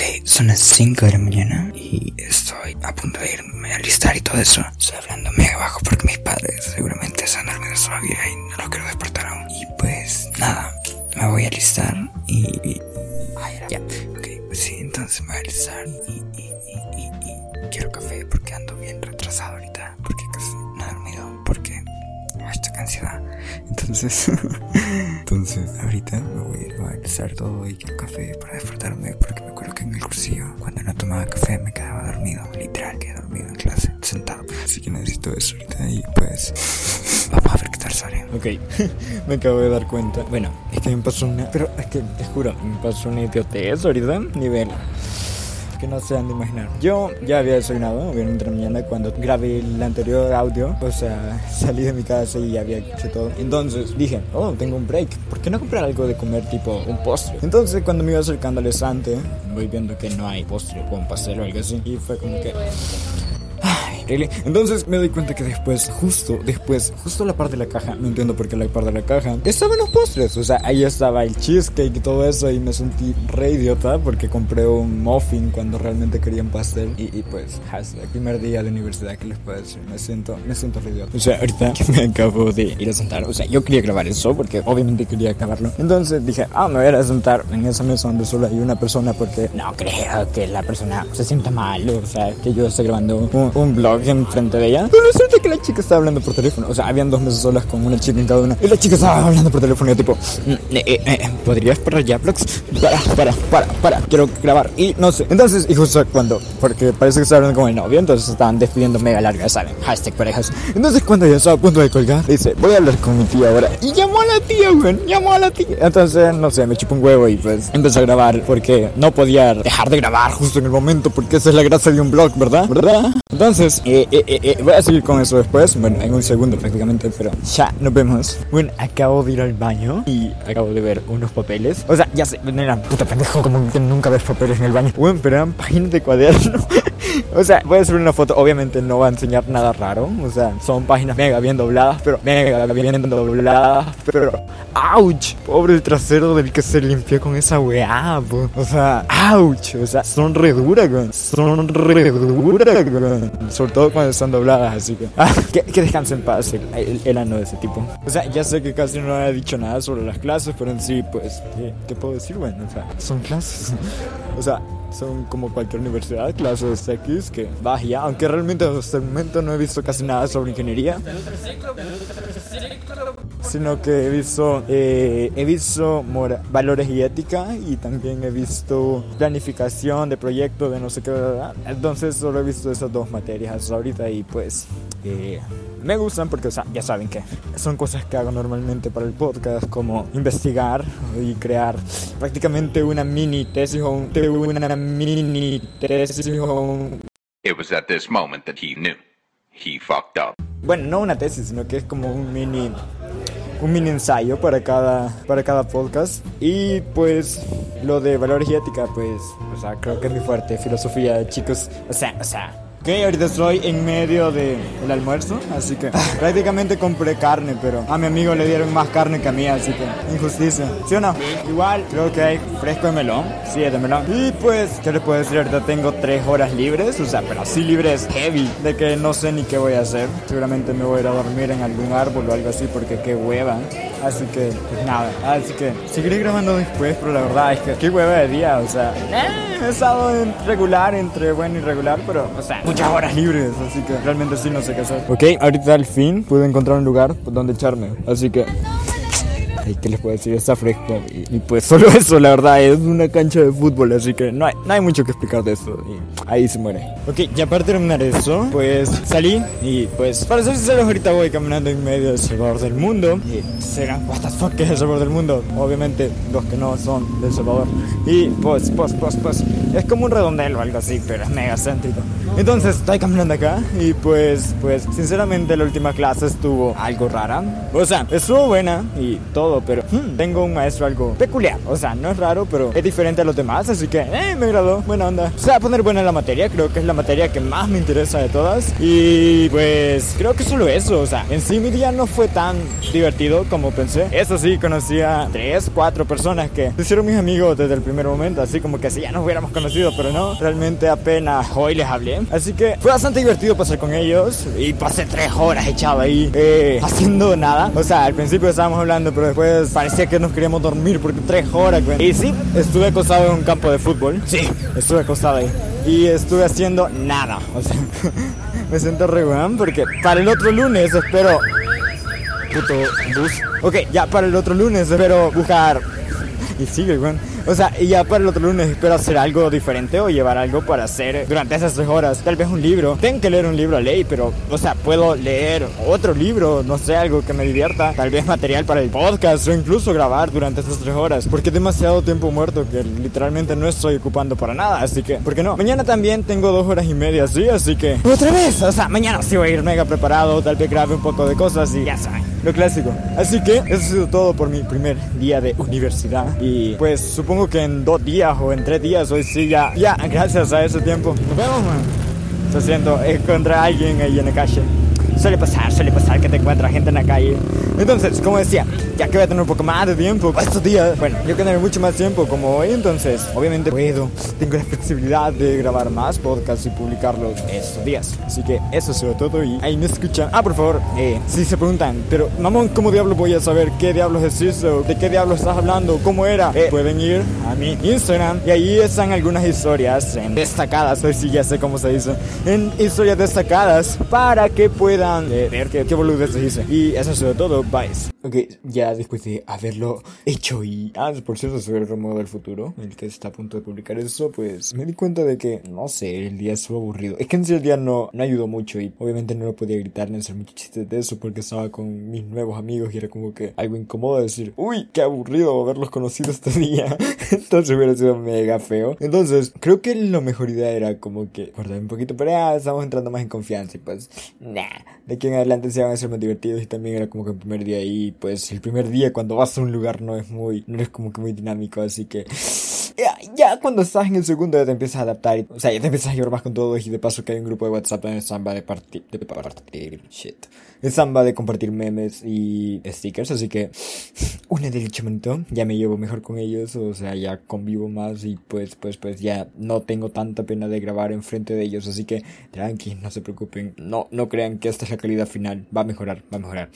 Ok, son las 5 de la mañana y estoy a punto de irme a listar y todo eso. Estoy hablando mega bajo porque mis padres seguramente están dormidos todavía y no los quiero despertar aún. Y pues nada, me voy a listar y... y ya, ok, sí, entonces me voy a listar y, y, y, quiero café porque ando bien retrasado ahorita porque casi no he dormido porque hashtag ansiedad. Entonces, entonces ahorita me voy, a alistar todo y quiero café para despertarme porque me acuerdo que en el cursillo cuando no tomaba café me quedaba dormido, literal quedé dormido en clase, sentado. Así que necesito eso ahorita y pues vamos a ver qué tal sale. Ok, me acabo de dar cuenta. Bueno, es que me pasó una... Pero es que te juro, me pasó una idiotez ahorita, nivel que no se han de imaginar. Yo ya había desayunado, obviamente en la mañana, cuando grabé el anterior audio. O sea, salí de mi casa y había hecho todo. Entonces dije, oh, tengo un break. ¿Por qué no comprar algo de comer tipo un postre? Entonces cuando me iba acercando al estante, voy viendo que no hay postre un pastel o algo así. Y fue como que... Entonces me doy cuenta que después, justo después, justo la parte de la caja, no entiendo por qué la parte de la caja, estaban los postres. O sea, ahí estaba el cheesecake y todo eso. Y me sentí re idiota porque compré un muffin cuando realmente quería un pastel. Y, pues, hashtag, primer día de universidad, ¿qué les puedo decir? Me siento, me siento re idiota. O sea, ahorita me acabo de ir a sentar. O sea, yo quería grabar eso porque obviamente quería grabarlo. Entonces dije, ah, me voy a sentar en esa mesa donde solo hay una persona porque no creo que la persona se sienta mal. O sea, que yo esté grabando un, un blog enfrente de ella. Pero resulta que la chica estaba hablando por teléfono. O sea, habían dos mesas solas con una chica en cada una. Y la chica estaba hablando por teléfono. Y yo, tipo, mm, eh, eh, eh, ¿podrías parar ya, Vlogs? Para, para, para, para. Quiero grabar. Y no sé. Entonces, y justo cuando, porque parece que estaba hablando con el novio. Entonces estaban despidiendo mega larga, ¿saben? Hashtag parejas. Entonces, cuando ya estaba a punto de colgar, dice, voy a hablar con mi tía ahora. Y llamó a la tía, güey. Llamó a la tía. Entonces, no sé, me chupó un huevo y pues empecé a grabar porque no podía dejar de grabar justo en el momento porque esa es la gracia de un blog, ¿verdad? ¿Verdad? Entonces, eh, eh, eh, eh, voy a seguir con eso después, bueno, en un segundo prácticamente, pero ya nos vemos. Bueno, acabo de ir al baño y acabo de ver unos papeles. O sea, ya sé, eran puta pendejo, como que nunca ves papeles en el baño. Bueno, pero eran páginas de cuaderno. o sea, voy a subir una foto, obviamente no va a enseñar nada raro. O sea, son páginas mega bien dobladas, pero mega bien dobladas, pero... ¡Ouch! Pobre el trasero del que se limpió con esa weá, O sea, ¡ouch! O sea, son re duras, Son re duras, Sobre todo cuando están dobladas, así que. Ah, que, descanse en paz el, ano de ese tipo. O sea, ya sé que casi no he dicho nada sobre las clases, pero en sí, pues, ¿qué, puedo decir? Bueno, o sea, son clases. o sea, son como cualquier universidad, clases X que vaya, aunque realmente hasta el momento no he visto casi nada sobre ingeniería sino que he visto, eh, he visto valores y ética y también he visto planificación de proyectos de no sé qué, ¿verdad? entonces solo he visto esas dos materias ahorita y pues eh, me gustan porque o sea, ya saben que son cosas que hago normalmente para el podcast como investigar y crear prácticamente una mini tesis o una mini tesis o. It was at this moment that he knew. He fucked up. Bueno, no una tesis, sino que es como un mini un mini ensayo para cada, para cada podcast. Y pues lo de valores y ética, pues, o sea, creo que es muy fuerte. Filosofía, chicos, o sea, o sea Ok, ahorita estoy en medio del almuerzo, así que prácticamente compré carne, pero a mi amigo le dieron más carne que a mí, así que injusticia. ¿Sí o no? Igual, creo que hay fresco de melón, sí, es de melón. Y pues, ¿qué les puedo decir? Ahorita tengo tres horas libres, o sea, pero así libres heavy, de que no sé ni qué voy a hacer. Seguramente me voy a ir a dormir en algún árbol o algo así, porque qué hueva. Así que, pues nada, así que seguiré grabando después, pero la verdad es que qué hueva de día, o sea, eh, he estado en regular, entre bueno y regular, pero, o sea, muchas horas libres, así que realmente sí no sé qué hacer. Ok, ahorita al fin pude encontrar un lugar donde echarme, así que... ¿qué les puedo decir? Está fresco. Y, pues solo eso, la verdad, es una cancha de fútbol, así que no hay, no hay mucho que explicar de eso. Y ahí se muere. Ok, ya para terminar eso, pues salí y pues para ser sinceros, ahorita voy caminando en medio del Salvador del mundo. Y serán, what the fuck, el Salvador del mundo? Obviamente, los que no son del Salvador. Y pues, pues, pues, pues, es como un redondel o algo así, pero es mega céntrico. Entonces estoy caminando acá y pues, pues, sinceramente la última clase estuvo algo rara. O sea, estuvo buena y todo, pero hmm, tengo un maestro algo peculiar. O sea, no es raro, pero es diferente a los demás, así que, eh, me agradó, buena onda. Se va a poner buena la materia, creo que es la materia que más me interesa de todas. Y pues, creo que solo eso, o sea, en sí mi día no fue tan divertido como pensé. Eso sí, conocí a tres, cuatro personas que se hicieron mis amigos desde el primer momento, así como que si ya nos hubiéramos conocido, pero no, realmente apenas hoy les hablé. Así que fue bastante divertido pasar con ellos y pasé tres horas echado ahí eh, haciendo nada. O sea, al principio estábamos hablando, pero después parecía que nos queríamos dormir porque tres horas, güey. Y sí, estuve acostado en un campo de fútbol. Sí, estuve acostado ahí. Y estuve haciendo nada. O sea, me siento re porque para el otro lunes espero puto bus. Ok, ya para el otro lunes espero buscar. Y sigue, güey. O sea, y ya para el otro lunes espero hacer algo diferente o llevar algo para hacer durante esas tres horas. Tal vez un libro. Tengo que leer un libro a ley, pero, o sea, puedo leer otro libro, no sé, algo que me divierta. Tal vez material para el podcast o incluso grabar durante esas tres horas. Porque demasiado tiempo muerto que literalmente no estoy ocupando para nada. Así que, ¿por qué no? Mañana también tengo dos horas y media, sí, así que. Otra vez, o sea, mañana sí voy a ir mega preparado. Tal vez grabe un poco de cosas y ya saben, lo clásico. Así que, eso ha sido todo por mi primer día de universidad. Y pues supongo que en dos días o en tres días, hoy sí ya, ya, gracias a ese tiempo. Nos vemos, man. Lo siento, encontré a alguien ahí en la calle. Suele pasar, suele pasar que te encuentras gente en la calle entonces, como decía, ya que voy a tener un poco más de tiempo estos días, bueno, yo que tener mucho más tiempo como hoy, entonces, obviamente puedo, tengo la flexibilidad de grabar más podcasts y publicarlos estos días. Así que eso sobre todo y ahí me escuchan. Ah, por favor, eh, si se preguntan, pero mamón, ¿cómo diablos voy a saber qué diablos es eso? ¿De qué diablos estás hablando? ¿Cómo era? Eh, pueden ir a mi Instagram y ahí están algunas historias en destacadas, hoy sí ya sé cómo se dice, en historias destacadas para que puedan eh, ver qué, qué se hice. Y eso sobre todo. Ok, ya después de haberlo hecho y... Ah, por cierto, sobre el Romo del futuro, el que está a punto de publicar eso, pues me di cuenta de que, no sé, el día estuvo aburrido. Es que en sí día no, no ayudó mucho y obviamente no lo podía gritar ni hacer muchos chistes de eso porque estaba con mis nuevos amigos y era como que algo incómodo decir, uy, qué aburrido haberlos conocido este día. Entonces hubiera sido mega feo. Entonces, creo que la mejor idea era como que guardar un poquito, pero ya estamos entrando más en confianza y pues, nah, de aquí en adelante se van a ser más divertidos y también era como que el primer día pues el primer día cuando vas a un lugar no es muy, no es como que muy dinámico, así que ya, cuando estás en el segundo ya te empiezas a adaptar, y, o sea, ya te empiezas a llevar más con todo y de paso que hay un grupo de WhatsApp en el Samba de partir, de partir, shit, el Samba de compartir memes y stickers, así que una de momento ya me llevo mejor con ellos, o sea, ya convivo más y pues, pues, pues ya no tengo tanta pena de grabar enfrente de ellos, así que tranqui, no se preocupen, no, no crean que esta es la calidad final, va a mejorar, va a mejorar.